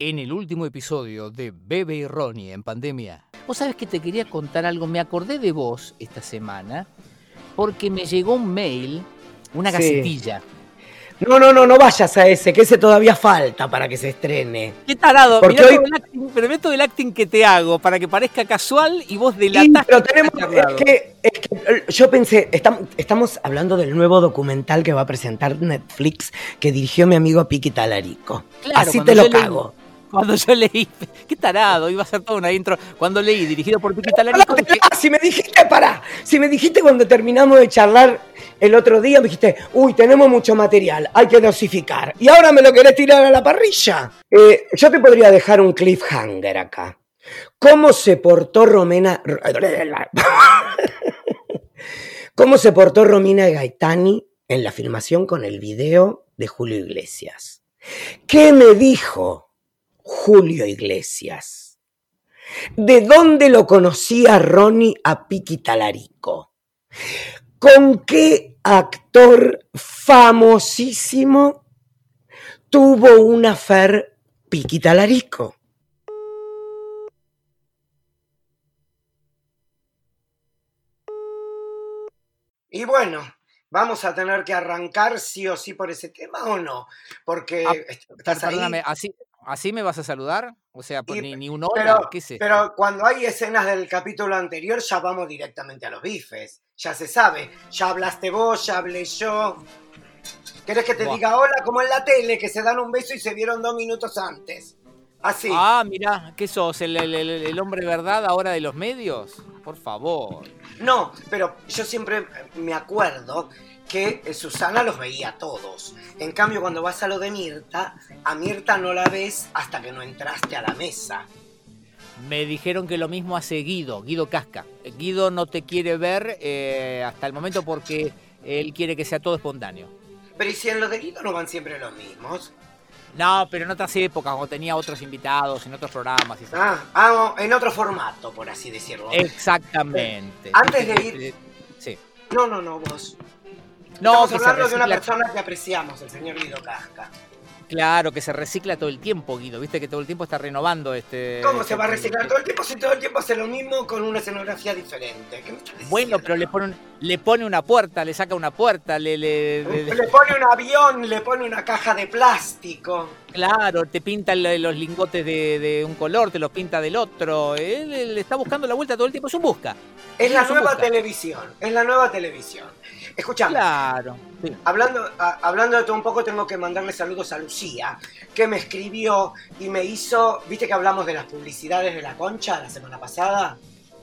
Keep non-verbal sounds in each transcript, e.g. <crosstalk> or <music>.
en el último episodio de Bebe y Ronnie en pandemia. Vos sabés que te quería contar algo, me acordé de vos esta semana porque me llegó un mail, una Sí. gacetilla. No, no, no, no vayas a ese, que ese todavía falta para que se estrene. Qué tarado, Porque mirá hoy- el acting, pero el acting que te hago para que parezca casual y vos Sí, delatás pero que tenemos, es que, es que eh, yo pensé, estam- estamos hablando del nuevo documental que va a presentar Netflix que dirigió mi amigo Piqui Talarico. Claro, Así te lo cago. Cuando yo leí, qué tarado, iba a ser toda una intro. Cuando leí, dirigido por Piqui Pará, Talarico, dije, ah, si me dijiste, pará, si me dijiste cuando terminamos de charlar el otro día, me dijiste, uy, tenemos mucho material, hay que dosificar. Y ahora me lo querés tirar a la parrilla. Eh, yo te podría dejar un cliffhanger acá. ¿Cómo se portó Romena... <laughs> ¿Cómo se portó Romina Gaetani en la filmación con el video de Julio Iglesias? ¿Qué me dijo Julio Iglesias? ¿De dónde lo conocía Ronnie a Piqui Talarico? ¿Con qué actor famosísimo tuvo una fer Piqui Talarico? Y bueno, vamos a tener que arrancar sí o sí por ese tema o no, porque Ah, estás ahí. perdóname, ¿así, ¿así me vas a saludar? O sea, por Y- ni, ni un hola, Pero, ¿qué sé? pero cuando hay escenas del capítulo anterior ya vamos directamente a los bifes. Ya se sabe. Ya hablaste vos, ya hablé yo. ¿Querés que te diga hola como en la tele, que se dan un beso y se vieron dos minutos antes? Así. Ah, mirá, ¿qué sos? ¿El, el- el- el hombre verdad ahora de los medios? Por favor. No, pero yo siempre me acuerdo que eh, Susana los veía a todos. En cambio, cuando vas a lo de Mirta, a Mirta no la ves hasta que no entraste a la mesa. Me dijeron que lo mismo hace Guido, Guido Casca. Guido no te quiere ver eh, hasta el momento porque él quiere que sea todo espontáneo. Pero ¿y si en lo de Guido no van siempre los mismos? No, pero en otras épocas, cuando tenía otros invitados, en otros programas. Y Ah, ah, en otro formato, por así decirlo. Exactamente. Antes de ir- Sí. No, no, no, vos. No, Estamos hablando de una persona que apreciamos, el señor Guido Casca. Claro, que se recicla todo el tiempo, Guido. Viste que todo el tiempo está renovando este. ¿Cómo se va a este- reciclar todo el tiempo si todo el tiempo hace lo mismo con una escenografía diferente? Bueno, pero le pone, un- le pone una puerta, le saca una puerta, le- le- Le pone un avión, le pone una caja de plástico. Claro, te pinta los lingotes de, de un color, te los pinta del otro. Él, él está buscando la vuelta todo el tiempo, es un busca. Es la nueva busca. televisión, es la nueva televisión. Escuchame, Claro. sí. hablando, a- hablando de todo un poco, tengo que mandarle saludos a Lucía, que me escribió y me hizo, viste que hablamos de las publicidades de la concha la semana pasada.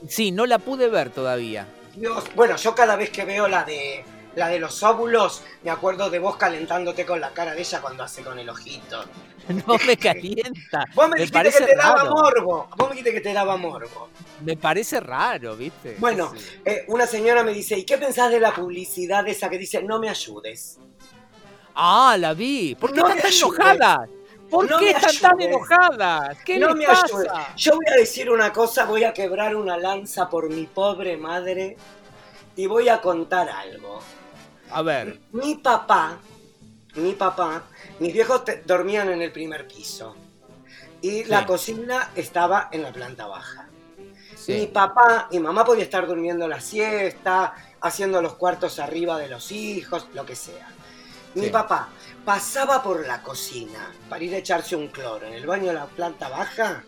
Sí, no la pude ver todavía. Dios, bueno, yo cada vez que veo la de la de los óvulos, me acuerdo de vos calentándote con la cara de ella cuando hace con el ojito. No me calienta. <laughs> Vos me, Me dijiste que te daba morbo. Vos me dijiste que te daba morbo. Me parece raro, ¿viste? Bueno, Sí. eh, una señora me dice, ¿y qué pensás de la publicidad esa que dice no me ayudes? Ah, la vi. ¿Por qué No están tan enojadas? ¿Por No qué están tan enojadas? ¿Qué no les me pasa? ayudes. Yo voy a decir una cosa, voy a quebrar una lanza por mi pobre madre y voy a contar algo. A ver, Mi papá, mi papá, mis viejos dormían en el primer piso y la cocina estaba en la planta baja. Mi papá y mamá podía estar durmiendo la siesta, haciendo los cuartos arriba de los hijos, lo que sea. Mi Sí. papá pasaba por la cocina para ir a echarse un cloro en el baño de la planta baja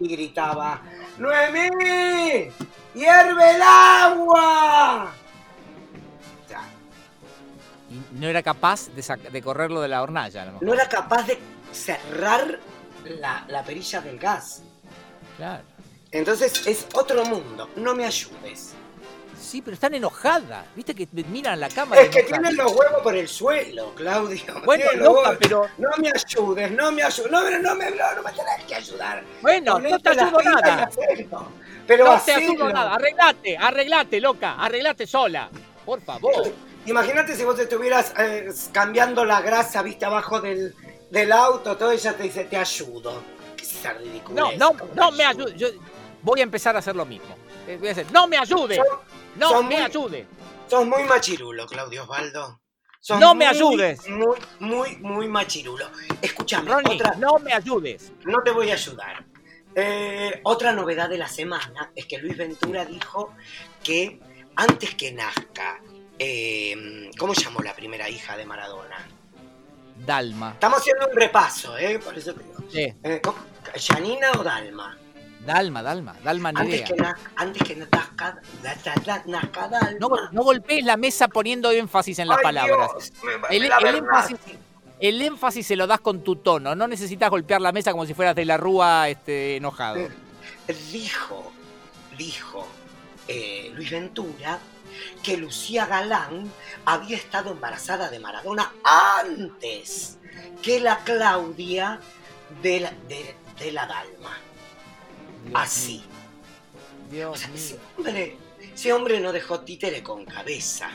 y gritaba, ¡Noemí! ¡Hierve el agua! Y no era capaz de, de correrlo de la hornalla, a lo mejor. No era capaz de cerrar la, la perilla del gas. Claro. Entonces es otro mundo, no me ayudes. Sí, pero están enojadas. ¿Viste que miran la cámara? Es que enojadas? tienen los huevos por el suelo, Claudio. <laughs> Bueno, loca, pero. No me ayudes, no me ayudes. No, no, no me, no, no me tenés que ayudar. Bueno, no te ayudo nada. Pero No te ayudo nada. Arreglate, arreglate, loca. Arreglate sola. Por favor. <laughs> Imagínate si vos estuvieras eh, cambiando la grasa, viste, abajo del, del auto, todo ella te dice, te ayudo. ¿Qué es esa? No, no, ¿Cómo no me ayude. Yo voy a empezar a hacer lo mismo. Eh, Voy a hacer, no me ayude. Son- No son me muy- ayude. Sos muy machirulo, Claudio Osvaldo. Sos No me muy, ayudes. Muy, muy, muy machirulo. Escúchame, Ronnie, otra, no me ayudes. no te voy a ayudar. Eh, otra novedad de la semana es que Luis Ventura dijo que antes que nazca, eh, ¿cómo llamó la primera hija de Maradona? Dalma. Estamos haciendo un repaso, ¿eh? Por eso te digo. Sí, Eh, ¿cómo? ¿Janina o Dalma? Dalma, Dalma, Dalma ni Antes idea. que, na- antes que nazca, da- nazca Dalma. No, no golpees la mesa poniendo énfasis en las Ay, palabras. Dios, me- me- El, la el verdad. énfasis, el énfasis se lo das con tu tono, no necesitas golpear la mesa como si fueras de la rúa este, enojado. Dijo, dijo eh, Luis Ventura que Lucía Galán había estado embarazada de Maradona antes que la Claudia de la, de, de la Dalma. Dios Así. O Dios sea, mío. ese hombre, ese hombre no dejó títere con cabeza.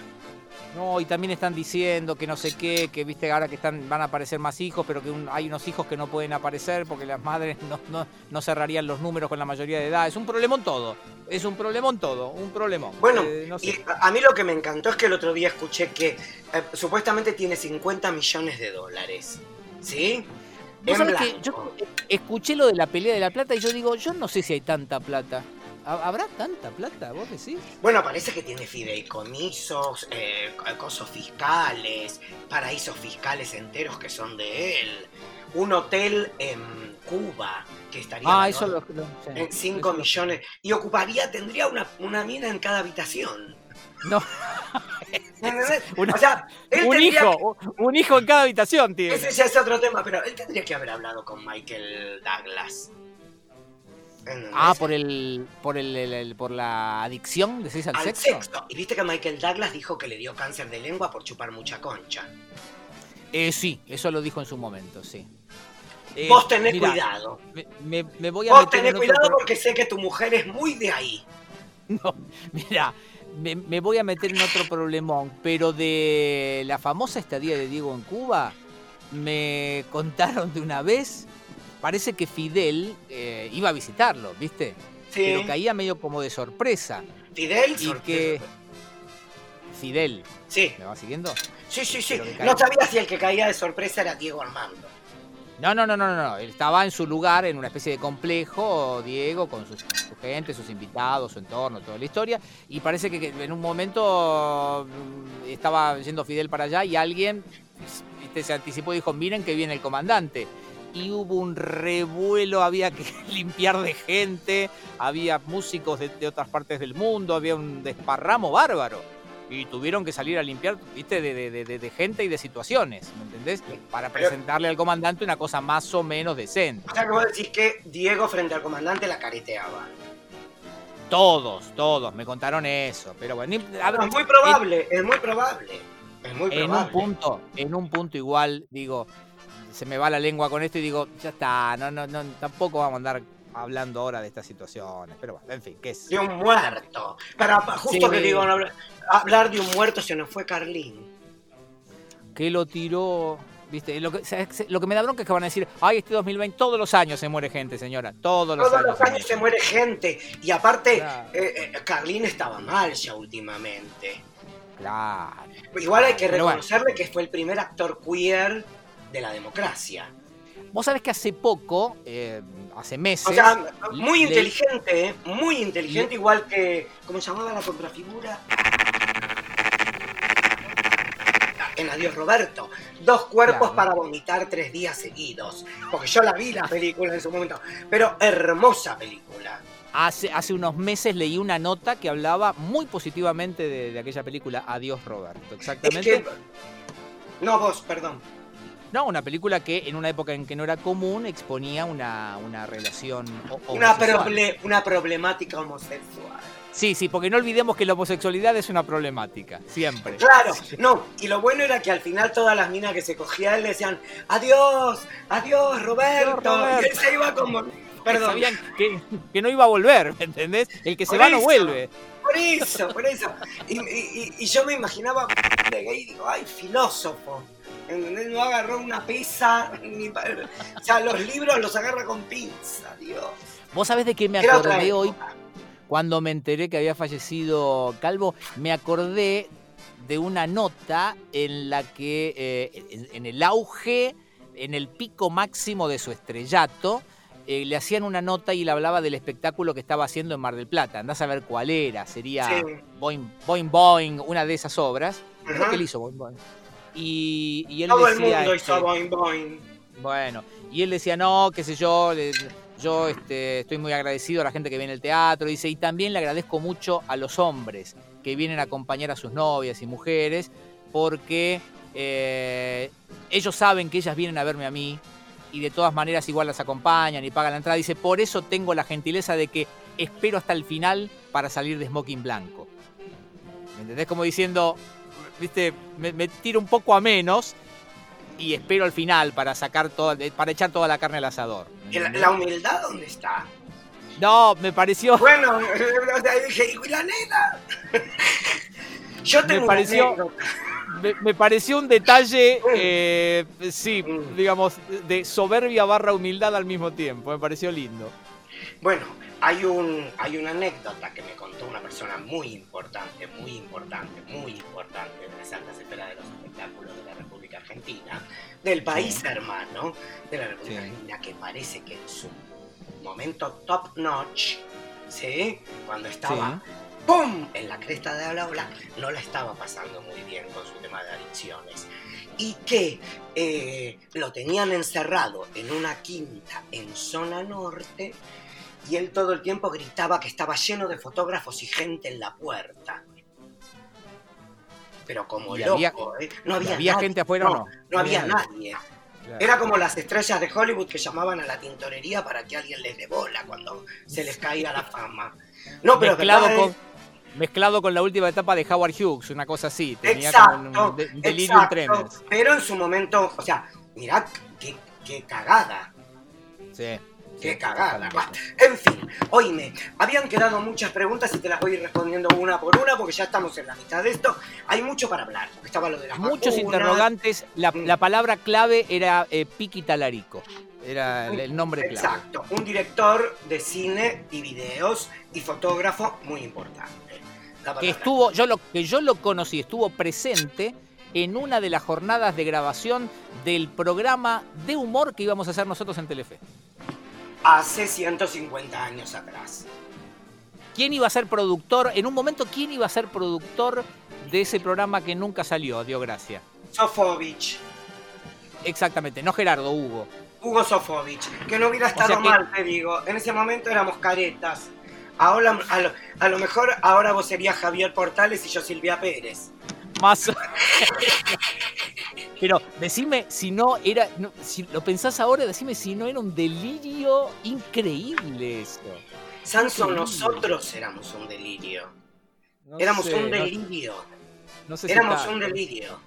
No, y también están diciendo que no sé qué, que viste ahora que están, van a aparecer más hijos, pero que un- hay unos hijos que no pueden aparecer porque las madres no, no, no cerrarían los números con la mayoría de edad. Es un problemón todo. Es un problemón todo, un problemón. Bueno, Eh, no sé. y a mí lo que me encantó es que el otro día escuché que eh, supuestamente tiene 50 millones de dólares. ¿Sí? Vos En sabés que yo escuché lo de la pelea de la plata y yo digo, yo no sé si hay tanta plata. ¿Ha- ¿Habrá tanta plata, vos decís? Bueno, parece que tiene fideicomisos, eh, cosos fiscales, paraísos fiscales enteros que son de él. Un hotel en Cuba que estaría Ah, valorado eso lo... lo- sí, en 5 eso lo- millones y ocuparía, tendría una, una mina en cada habitación. No. <laughs> <laughs> Una- o sea, él un hijo, un hijo en cada habitación tiene. ese ya es otro tema, pero él tendría que haber hablado con Michael Douglas. ¿Entendés? Ah, por el, por el, el- el- por la adicción, decís al, al sexo. sexo. Y viste que Michael Douglas dijo que le dio cáncer de lengua por chupar mucha concha. Eh, sí, eso lo dijo en su momento, sí. Eh, Vos tenés mirá, cuidado. Me, me- me voy a Vos meter tenés otro cuidado porque sé que tu mujer es muy de ahí. <laughs> No, mira, me, me voy a meter en otro problemón, pero de la famosa estadía de Diego en Cuba, me contaron de una vez, parece que Fidel eh, iba a visitarlo, ¿viste? Sí. Pero caía medio como de sorpresa. Fidel. Y que- Fidel, Sí, ¿me va siguiendo? sí, sí, sí. No sabía si el que caía de sorpresa era Diego Armando. No, no, no, no, no. Él estaba en su lugar, en una especie de complejo, Diego, con sus- su gente, sus invitados, su entorno, toda la historia. Y parece que, en un momento mm, estaba yendo Fidel para allá y alguien viste, se anticipó y dijo, miren que viene el comandante. Y hubo un revuelo, había que <laughs> limpiar de gente, había músicos de, de otras partes del mundo, había un desparramo bárbaro. Y tuvieron que salir a limpiar, viste, de, de- de- gente y de situaciones, ¿me entendés? Para presentarle al comandante una cosa más o menos decente. O sea que vos decís que Diego frente al comandante la careteaba. Todos, todos, me contaron eso. Pero bueno, ni- a ver, es muy probable, es muy probable. Es muy en, en un probable. punto, en un punto igual, digo, se me va la lengua con esto y digo, ya está, no, no, no, tampoco vamos a andar hablando ahora de estas situaciones. Pero bueno, en fin, ¿qué es? De un muerto. Para- justo Sí. que digo hablar, de un muerto se nos fue Carlín. Que lo tiró. ¿Viste? Lo que, lo que me da bronca es que van a decir, ay, este 2020, todos los años se muere gente, señora. Todos los Todos años. los años se muere gente. Y aparte, Claro. eh, eh, Carlín estaba mal ya últimamente. Claro. Igual hay que Pero bueno. reconocerle que fue el primer actor queer de la democracia. Vos sabés que hace poco, eh, hace meses. O sea, muy le- inteligente, ¿eh? muy inteligente, igual que. ¿Cómo se llamaba la contrafigura? En Adiós Roberto. Dos cuerpos Claro. para vomitar tres días seguidos. Porque yo la vi la película en su momento. Pero hermosa película. Hace, hace unos meses leí una nota que hablaba muy positivamente de, de aquella película Adiós Roberto. Es Exactamente. que. No, vos, perdón. No, una película que en una época en que no era común exponía una, una relación Una, proble- una problemática homosexual. Sí, sí, porque no olvidemos que la homosexualidad es una problemática, siempre. Claro, no, y lo bueno era que al final todas las minas que se cogía él le decían, adiós, adiós Roberto, Adiós, Roberto. y él se iba como, <laughs> perdón, Sabían que, que no iba a volver, ¿me entendés? El que se Por va no vuelve. por eso, por eso. Y, y- y- yo me imaginaba y digo, ay, filósofo. ¿Entendés? No agarró una pizza, ni pa- o sea, los libros los agarra con pinza, Dios. ¿Vos sabés de qué me acordé hoy cuando me enteré que había fallecido Calvo? Me acordé de una nota en la que, eh, en, en el auge, en el pico máximo de su estrellato, eh, le hacían una nota y le hablaba del espectáculo que estaba haciendo en Mar del Plata. Andás a ver cuál era. Sería Sí. Boing, Boing Boing, una de esas obras. Creo que él hizo Boing Boing. Y, y él Todo el decía, mundo este, hizo boing boing. Bueno, y él decía, no, qué sé yo, yo este, estoy muy agradecido a la gente que viene al teatro. Dice, y también le agradezco mucho a los hombres que vienen a acompañar a sus novias y mujeres, porque eh, ellos saben que ellas vienen a verme a mí y de todas maneras igual las acompañan y pagan la entrada. Dice, por eso tengo la gentileza de que espero hasta el final para salir de smoking blanco. ¿Me entendés? Como diciendo, viste, me, me tiro un poco a menos y espero al final para sacar toda, para echar toda la carne al asador. ¿me ¿Y la, humildad dónde está? No, me pareció. <laughs> Bueno, sea, dije, ¿y la nena? <laughs> Yo Me tengo pareció- una anécdota. Me, me pareció un detalle, eh, sí, Mm. digamos, de soberbia barra humildad al mismo tiempo. Me pareció lindo. Bueno, hay, un, hay una anécdota que me contó una persona muy importante, muy importante, muy importante de las altas esferas de los espectáculos de la República Argentina, del país Sí. hermano de la República Sí. Argentina, que parece que en su momento top notch, ¿sí? Cuando estaba ¡pum! en la cresta de la ola, no la estaba pasando muy bien con su tema de adicciones. Y que eh, lo tenían encerrado en una quinta en zona norte y él todo el tiempo gritaba que estaba lleno de fotógrafos y gente en la puerta. Pero como ¿Y loco, había- ¿eh? No había, ¿Había nadie. gente afuera no, o no? No había nadie. nadie. Claro. Era como las estrellas de Hollywood que llamaban a la tintorería para que alguien les dé bola cuando se les caía la fama. No, pero mezclado, verdad, con, mezclado con la última etapa de Howard Hughes, una cosa así. Tenía Exacto, como un, de- un delirium exacto. tremens. Pero en su momento, o sea, mirá qué, qué cagada, Sí. Qué cagada. En fin, oíme, habían quedado muchas preguntas y te las voy a ir respondiendo una por una porque ya estamos en la mitad de esto. Hay mucho para hablar, estaba lo de las Muchos vacunas. interrogantes. La, Mm. la palabra clave era eh, Piqui Talarico. Era el, nombre clave. Exacto, un director de cine y videos y fotógrafo muy importante. Que estuvo, yo lo que yo lo conocí, estuvo presente en una de las jornadas de grabación del programa de humor que íbamos a hacer nosotros en Telefe. Hace 150 años atrás. ¿Quién iba a ser productor? En un momento, ¿quién iba a ser productor de ese programa que nunca salió, dio gracia? Sofovich. Exactamente, no Gerardo, Hugo. Hugo Sofovich, que no hubiera O sea estado que- mal, te digo. En ese momento éramos caretas. Ahora, a lo, a lo mejor ahora vos serías Javier Portales y yo Silvia Pérez. Más. <laughs> Pero decime si no era. no, si lo pensás ahora, decime si no era un delirio increíble eso. Sanso, Increíble. nosotros éramos un delirio. No Éramos sé, un delirio. no sé si éramos un delirio.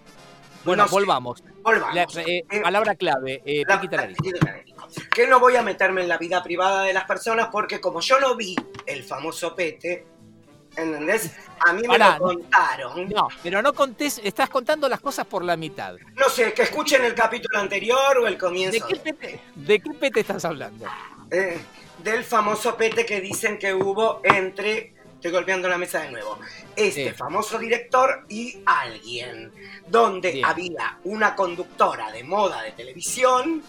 Bueno, volvamos. Volvamos. La- eh, Eh, palabra clave, eh, la- Talarico. Que no voy a meterme en la vida privada de las personas porque como yo no vi el famoso pete, ¿entendés? A mí me lo contaron. No, pero no contés, estás contando las cosas por la mitad. No sé, que escuchen el capítulo anterior o el ¿De comienzo. qué pete, de qué pete estás hablando? Eh, del famoso pete que dicen que hubo entre, estoy golpeando la mesa de nuevo, este famoso director y alguien, donde Bien. había una conductora de moda de televisión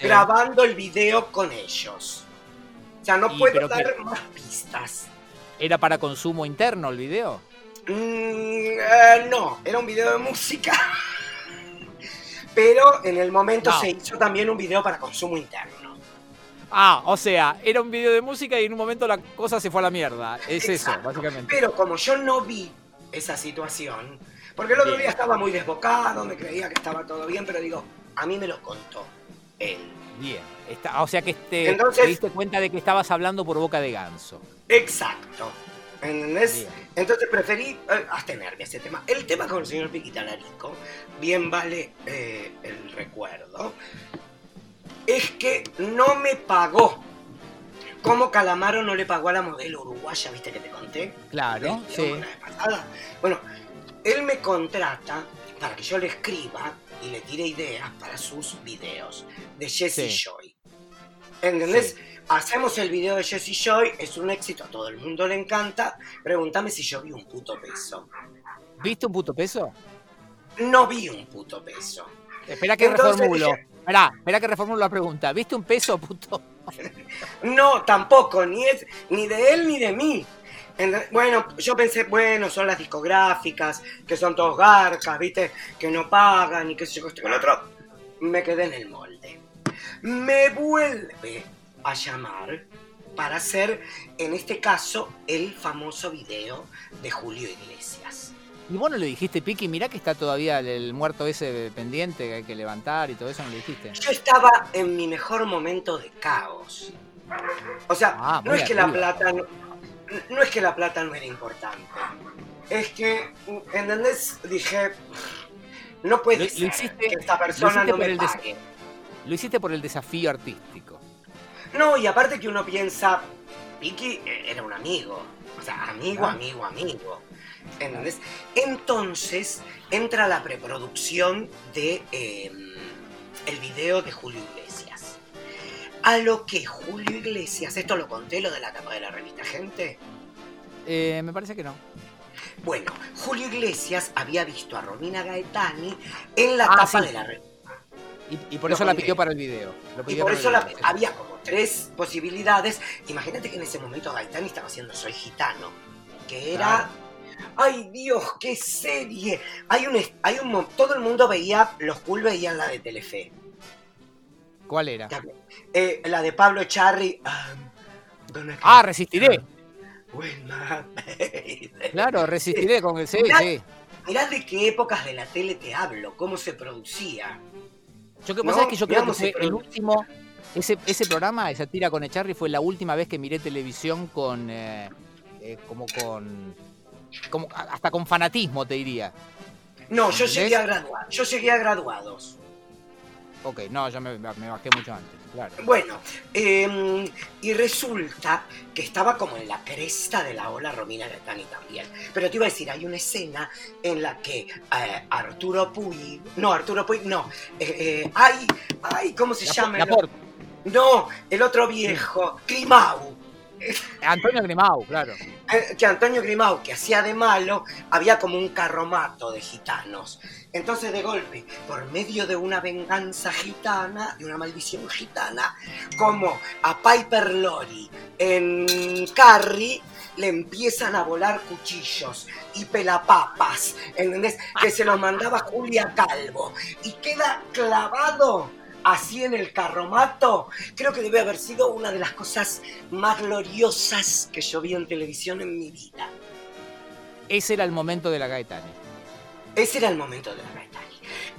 grabando el video con ellos. O sea, no Y, puedo dar que- más pistas. ¿Era para consumo interno el video? Mm, eh, no, era un video de música. <laughs> Pero en el momento No. se hizo también un video para consumo interno. Ah, o sea, era un video de música y en un momento la cosa se fue a la mierda. Es Exacto. eso, básicamente. Pero como yo no vi esa situación, porque el otro día estaba muy desbocado, me creía que estaba todo bien, pero digo, a mí me lo contó él. Bien. Está- o sea que te, Entonces- te diste cuenta de que estabas hablando por boca de ganso. Exacto. ¿Entendés? Entonces preferí eh, abstenerme a ese tema. El tema con el señor Piquita Larico, bien vale eh, el recuerdo, es que no me pagó. Como Calamaro no le pagó a la modelo uruguaya, viste que te conté. Claro, sí. Bueno, él me contrata para que yo le escriba y le tire ideas para sus videos de Jesse Sí. Joy. ¿Entendés? Sí. Hacemos el video de Jesse Joy, es un éxito, a todo el mundo le encanta. Pregúntame si yo vi un puto peso. ¿Viste un puto peso? No vi un puto peso. Espera que reformulo. Espera, espera que reformulo la pregunta. ¿Viste un peso, puto? <laughs> no, tampoco, ni es ni de él ni de mí. Bueno, yo pensé, bueno, son las discográficas, que son todos garcas, ¿viste? Que no pagan y qué sé yo, con otro. Me quedé en el molde. Me vuelve a llamar para hacer, en este caso, el famoso video de Julio Iglesias. Y vos no le dijiste, Piki, mirá que está todavía el, muerto ese pendiente que hay que levantar y todo eso, ¿no le dijiste? Yo estaba en mi mejor momento de caos. O sea, ah, no es que la plata no es que la plata no era importante. Es que, ¿entendés? Dije, no puede ser que esta persona no me pague. Lo hiciste por el desafío artístico. No, y aparte que uno piensa, Vicky era un amigo. O sea, amigo, amigo, amigo. ¿Entendés? Entonces entra la preproducción de em, el video de Julio Iglesias. A lo que Julio Iglesias, esto lo conté, lo de la tapa de la revista Gente. Eh, me parece que no. Bueno, Julio Iglesias había visto a Romina Gaetani en la ah, tapa de la revista. Y, por eso la pidió para el video. y por eso había como tres posibilidades. Imagínate que en ese momento Gaetani estaba haciendo Soy Gitano, que era... ¡Ay Dios, qué serie! Hay un, hay un todo el mundo veía, los cool veían la de Telefe. ¿Cuál era? Eh, la de Pablo Charri. ah, resistiré. <laughs> Claro, resistiré con el sí, mirá, de qué épocas de la tele te hablo, cómo se producía. Yo que pasa es que yo creo que fue el último. Ese, ese programa, esa tira con Echarri, fue la última vez que miré televisión con. Eh, eh, como con. Como, hasta con fanatismo, te diría. No, yo llegué a graduar. Yo llegué a graduados. Ok, no, yo me, bajé mucho antes, claro. Bueno, em, y resulta que estaba como en la cresta de la ola Romina Gaetani también. Pero te iba a decir, hay una escena en la que eh, Arturo Puy, no, Arturo Puy, no, eh, eh, ay, ay, ¿cómo se llama? no, el otro viejo, Climau Antonio Grimau, claro. Eh, que Antonio Grimau, que hacía de malo, había como un carromato de gitanos. Entonces, de golpe, por medio de una venganza gitana, de una maldición gitana, como a Piper Lori en Carrie, le empiezan a volar cuchillos y pelapapas, ¿entendés? Que se los mandaba Julia Calvo. Y queda clavado así en el carromato, creo que debe haber sido una de las cosas más gloriosas que yo vi en televisión en mi vida. Ese era el momento de la Gaetani. Ese era el momento de la Gaetani.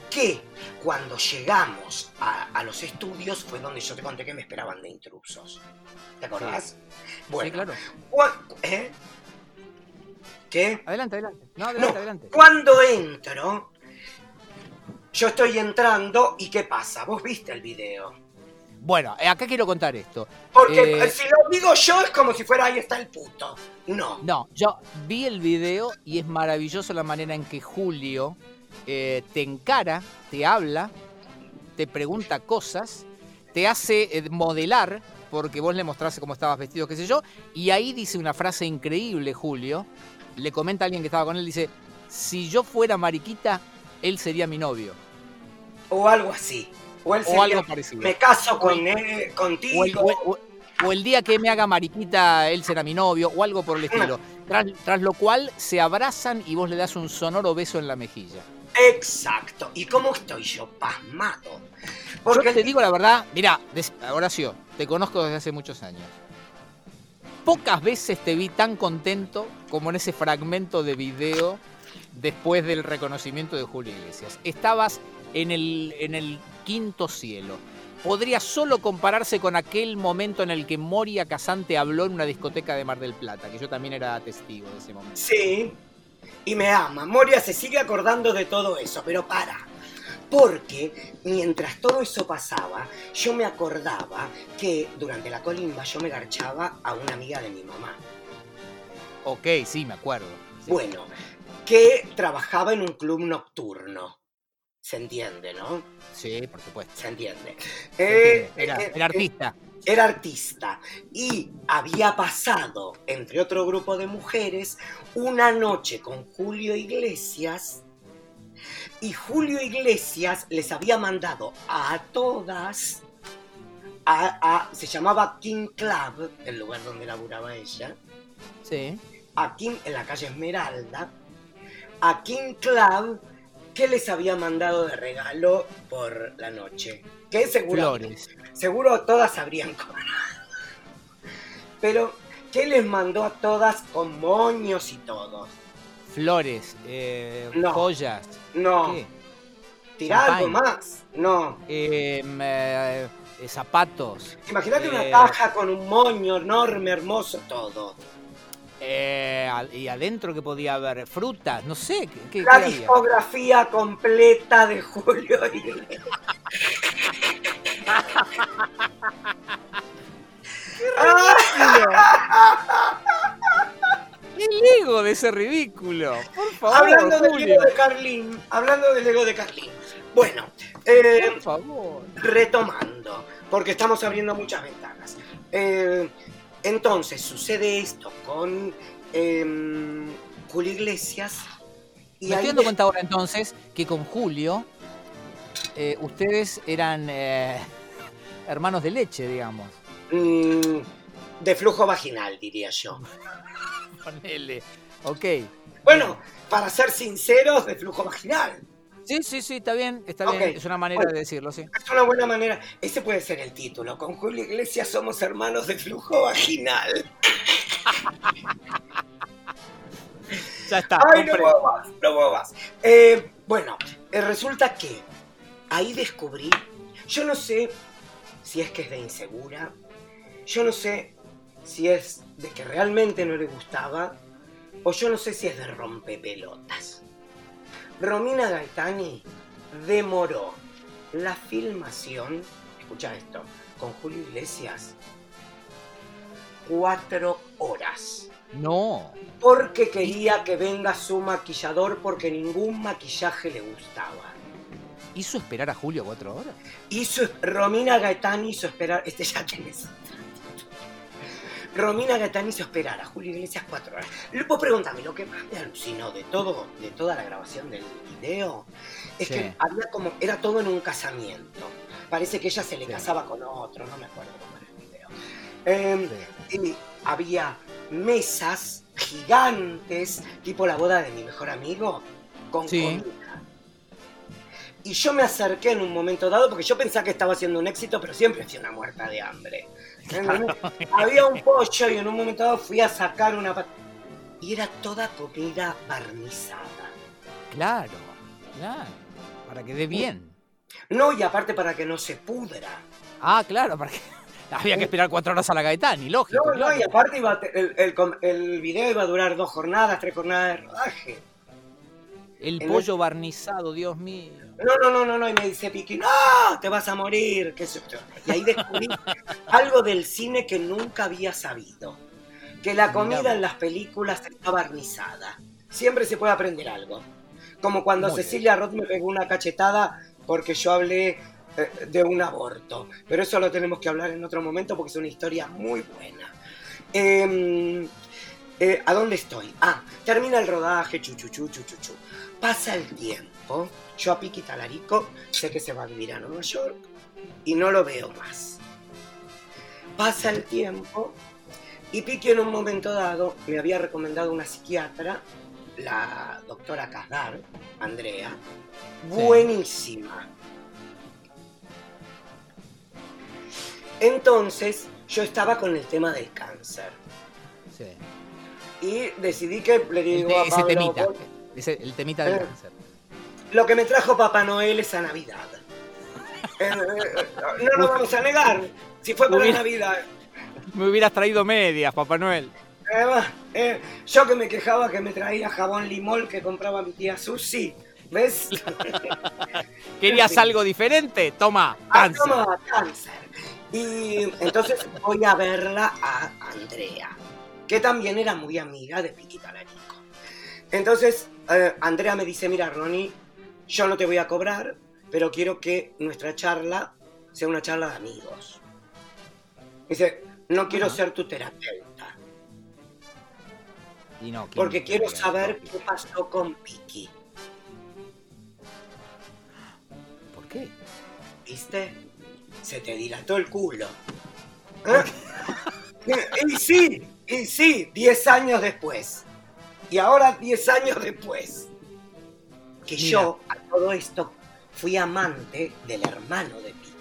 Que cuando llegamos a, los estudios fue donde yo te conté que me esperaban de intrusos. ¿Te acordás? Bueno, claro. ¿eh? ¿Qué? Adelante, adelante. No, adelante, adelante. Cuando entro, yo estoy entrando y ¿qué pasa? ¿Vos viste el video? Bueno, eh, acá quiero contar esto. Porque eh, si lo digo yo es como si fuera ahí está el puto. No. No, yo vi el video y es maravilloso la manera en que Julio eh, te encara, te habla, te pregunta cosas, te hace modelar, porque vos le mostraste cómo estabas vestido, qué sé yo, y ahí dice una frase increíble, Julio. Le comenta a alguien que estaba con él, dice, si yo fuera mariquita, él sería mi novio. O algo así. O, algo parecido. Me caso con él, contigo. O el, día que me haga mariquita, él será mi novio, o algo por el estilo. Tras, lo cual se abrazan y vos le das un sonoro beso en la mejilla. Exacto. ¿Y cómo estoy yo? Pasmado. Porque te digo la verdad, mira, Horacio, te conozco desde hace muchos años. Pocas veces te vi tan contento como en ese fragmento de video después del reconocimiento de Julio Iglesias. Estabas en el, en el quinto cielo. Podría solo compararse con aquel momento en el que Moria Casante habló en una discoteca de Mar del Plata, que yo también era testigo de ese momento. Sí, y me ama. Moria se sigue acordando de todo eso, pero para. Porque mientras todo eso pasaba, yo me acordaba que durante la colimba yo me garchaba a una amiga de mi mamá. Ok, sí, me acuerdo. Bueno, que trabajaba en un club nocturno. Se entiende, ¿no? Sí, por supuesto. Se entiende. Eh, era, eh, artista. Era artista y había pasado, entre otro grupo de mujeres, una noche con Julio Iglesias y Julio Iglesias les había mandado a todas a, se llamaba King Club, el lugar donde laburaba ella. Sí. A King, en la calle Esmeralda, a King Club que les había mandado de regalo por la noche. Que seguro, Flores. seguro todas habrían cobrado. Pero, ¿qué les mandó a todas con moños y todo? Flores, eh, No. joyas. No. ¿Qué? Algo más. No. Eh, eh, eh, zapatos. Imagínate una Eh, caja con un moño enorme, hermoso, todo. Eh, y adentro que podía haber frutas, no sé, ¿qué, qué- La qué había? discografía completa de Julio Iglesias. <laughs> ¿Qué Lego de ese ridículo? Por favor, hablando del Julio, Lego de Carlín, hablando del Lego de Carlín. Bueno, eh, por favor. retomando, porque estamos abriendo muchas ventanas. Eh, entonces sucede esto con eh, Julio Iglesias. Y Me estoy dando cuenta ahora entonces que con Julio eh, ustedes eran eh, <laughs> hermanos de leche, digamos. mm, de flujo vaginal, diría yo. <laughs> Ponele. Ok. Bueno, para ser sinceros, de flujo vaginal. Sí, sí, sí, está bien, está bien. Es una manera bueno. de decirlo, sí. Es una buena manera. Ese puede ser el título. Con Julio Iglesias somos hermanos de flujo vaginal. <laughs> Ya está. Ay, no puedo más, no puedo más. Eh, bueno, eh, resulta que ahí descubrí, yo no sé si es que es de insegura, yo no sé si es de que realmente no le gustaba, o yo no sé si es de rompepelotas. Romina Gaetani demoró la filmación, escucha esto, con Julio Iglesias, cuatro horas No. porque quería que venga su maquillador porque ningún maquillaje le gustaba. ¿Hizo esperar a Julio cuatro horas? Hizo, Romina Gaetani hizo esperar, este ya tenés. Romina Gaetani hizo esperar a Julio Iglesias cuatro horas. Vos preguntame, lo que más me alucinó de todo, de toda la grabación del video, es Sí. que había como, era todo en un casamiento. Parece que ella se le Sí. casaba con otro, no me acuerdo cómo era el video. Em, y había mesas gigantes, tipo la boda de mi mejor amigo, con comida. Y yo me acerqué en un momento dado porque yo pensaba que estaba haciendo un éxito, pero siempre hacía una muerta de hambre. <laughs> Había un pollo y en un momento dado fui a sacar una pat- y era toda comida barnizada. Claro, claro. Para que dé bien. No, y aparte para que no se pudra. Ah, claro, para que... <laughs> Había que esperar cuatro horas a la Gaetani, lógico. No, no, y aparte iba a el, el el video iba a durar dos jornadas, tres jornadas de rodaje. El en pollo barnizado, Dios mío. No, no, no, no, no, y me dice Piqui, no, te vas a morir, qué yo. Y ahí descubrí <laughs> algo del cine que nunca había sabido. Que la comida Mirá. en las películas está barnizada. Siempre se puede aprender algo. Como cuando Cecilia Roth me pegó una cachetada porque yo hablé eh, de un aborto. Pero eso lo tenemos que hablar en otro momento porque es una historia muy buena. Em, eh, ¿A dónde estoy? Ah, termina el rodaje, chuchuchu, chuchuchu. Pasa el tiempo, yo a Piqui Talarico sé que se va a vivir a Nueva York y no lo veo más. Pasa el tiempo y Piqui en un momento dado me había recomendado una psiquiatra, la doctora Casdar, Andrea, Sí. buenísima. Entonces yo estaba con el tema del cáncer Sí. y decidí que le digo a Pablo, temita. "Vos- Ese, el temita del Eh. cáncer. Lo que me trajo Papá Noel esa Navidad. <laughs> Eh, eh, no lo vamos a negar. Si fue para Hubiera- Navidad. Me hubieras traído medias, Papá Noel. Eh, yo que me quejaba que me traía jabón limol que compraba mi tía Susi. ¿Ves? <laughs> ¿Querías Sí. algo diferente? Toma, Ah, cáncer. toma, cáncer. Y entonces voy a verla a Andrea, que también era muy amiga de Piqui Talarico. Entonces, eh, Andrea me dice, mira, Ronnie, yo no te voy a cobrar, pero quiero que nuestra charla sea una charla de amigos. Dice, no quiero ser tu terapeuta, Y no, ¿quién porque quiero saber qué pasó con Piki. ¿Por qué? ¿Viste? Se te dilató el culo. ¿Eh? <laughs> y sí, y sí, 10 años después. Y ahora 10 años después. Que Mira. yo, a todo esto, fui amante del hermano de Piki.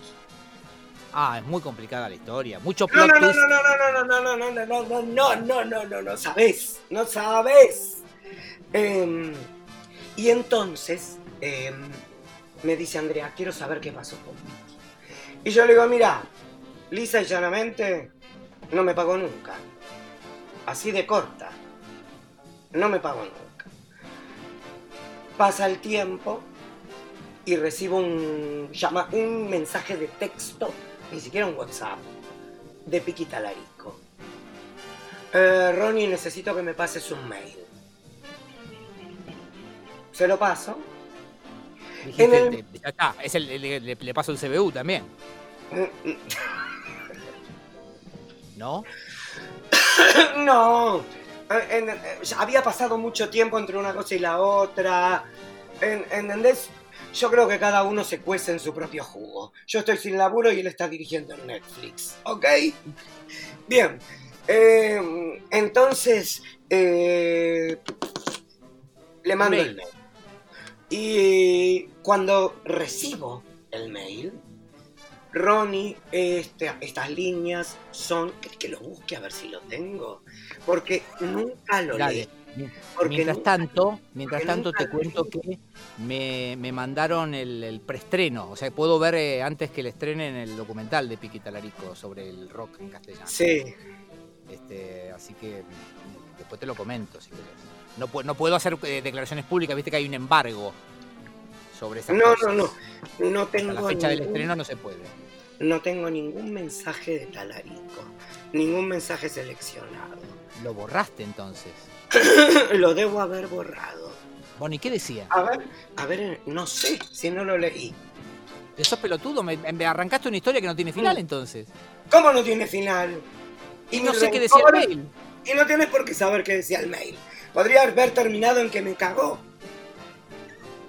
Ah, es muy complicada la historia. Mucho No, plot no, no, twist. no, no, no, no, no, no, no, no, no, no, no, no, no, no, sabes, no sabes. Em, y entonces em, me dice Andrea, quiero saber qué pasó con Vicky. Y yo le digo, mira, lisa y llanamente, no me pagó nunca. Así de corta. No me pagó nunca. Pasa el tiempo y recibo un, llama, un mensaje de texto, ni siquiera un WhatsApp, de Piqui Talarico. Eh, Ronnie, necesito que me pases un mail. Se lo paso. En el- te- ya está, es el, le, le- le paso el CBU también, ¿no? <coughs> No, eh, en- eh, había pasado mucho tiempo entre una cosa y la otra. En- ¿Entendés? Yo creo que cada uno se cuece en su propio jugo. Yo estoy sin laburo y él está dirigiendo en Netflix, ¿ok? Bien, eh, entonces eh, le mando el mail. Y cuando recibo el mail, Ronnie, este, estas líneas son. ¿Querés que lo busque a ver si lo tengo? Porque nunca lo leí. Porque Mientras nunca- tanto, mientras tanto te cuento que me, me mandaron el, el preestreno, o sea, puedo ver eh, antes que le estrenen el documental de Piqui Talarico sobre el rock en castellano. Sí, Este, así que después te lo comento si querés. No, no puedo hacer eh, declaraciones públicas, viste que hay un embargo sobre esas no, cosas. no, no. No Hasta tengo, la fecha del estreno no se puede. No tengo ningún mensaje de Talarico. Ningún mensaje seleccionado. Lo borraste entonces. <clears throat> lo debo haber borrado. Bueno, ¿y qué decía? A ver, a ver, no sé si no lo leí. ¿Sos pelotudo? ¿Me, me arrancaste una historia que no tiene final entonces? ¿Cómo no tiene final? Y no sé qué decía el mail. Y no tienes por qué saber qué decía el mail. Podría haber terminado en que me cagó.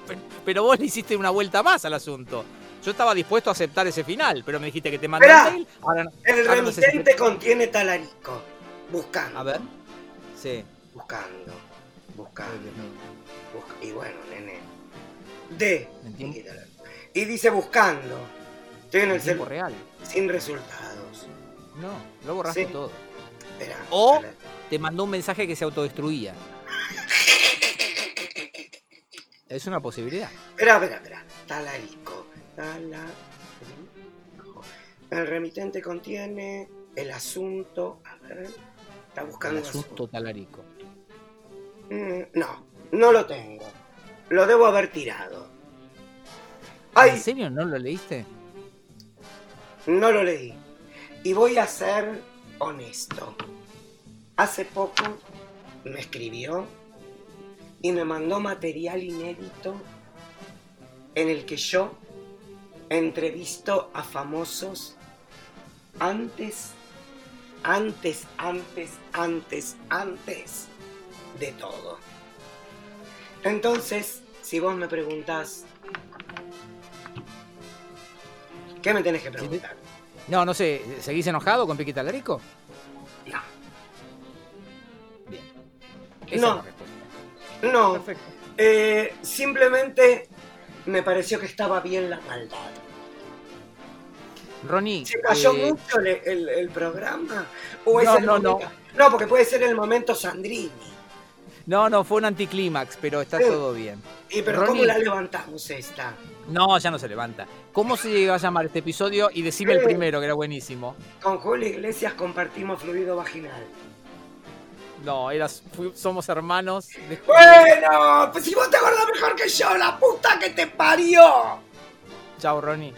Pe- Pero vos le hiciste una vuelta más al asunto. Yo estaba dispuesto a aceptar ese final, pero me dijiste que te mandé Esperá. el. Ahora El ahora no sé si remitente te- contiene talarico. Buscando. A ver. Sí. Buscando. Buscando. Busca- Y bueno, nene. De. ¿En tiempo? Y dice buscando. Estoy en En el tiempo real. Sin resultados. No, lo borraste Sí. todo. Espera. O-. Te mandó un mensaje que se autodestruía. <laughs> Es una posibilidad. Espera, espera, espera. Talarico. El remitente contiene el asunto. A ver. Está El buscando asunto talarico. Mm, No, no lo tengo. Lo debo haber tirado. Ay, ¿En serio no lo leíste? no lo leí. Y voy a ser honesto. Hace poco me escribió y me mandó material inédito en el que yo entrevisto a famosos antes, antes, antes, antes, antes de todo. Entonces, si vos me preguntás, ¿qué me tenés que preguntar? No, no sé. ¿Seguís enojado con Piqui Talarico? No, Bien. Esa No. es la respuesta. no, Perfecto. eh, simplemente me pareció que estaba bien la maldad. Ronnie. ¿Se cayó eh, mucho el, el- el programa? ¿O es No, el no, no. porque puede ser el momento Sandrini. No, no, fue un anticlímax, pero está Sí. todo bien. ¿Y pero cómo la levantamos esta? No, ya no se levanta. ¿Cómo se va a llamar este episodio? Y decime el primero, que era buenísimo. Con Julio Iglesias compartimos fluido vaginal. No, eras, somos hermanos. de- Bueno, pues si vos te acordás mejor que yo, la puta que te parió. Chao, Ronnie.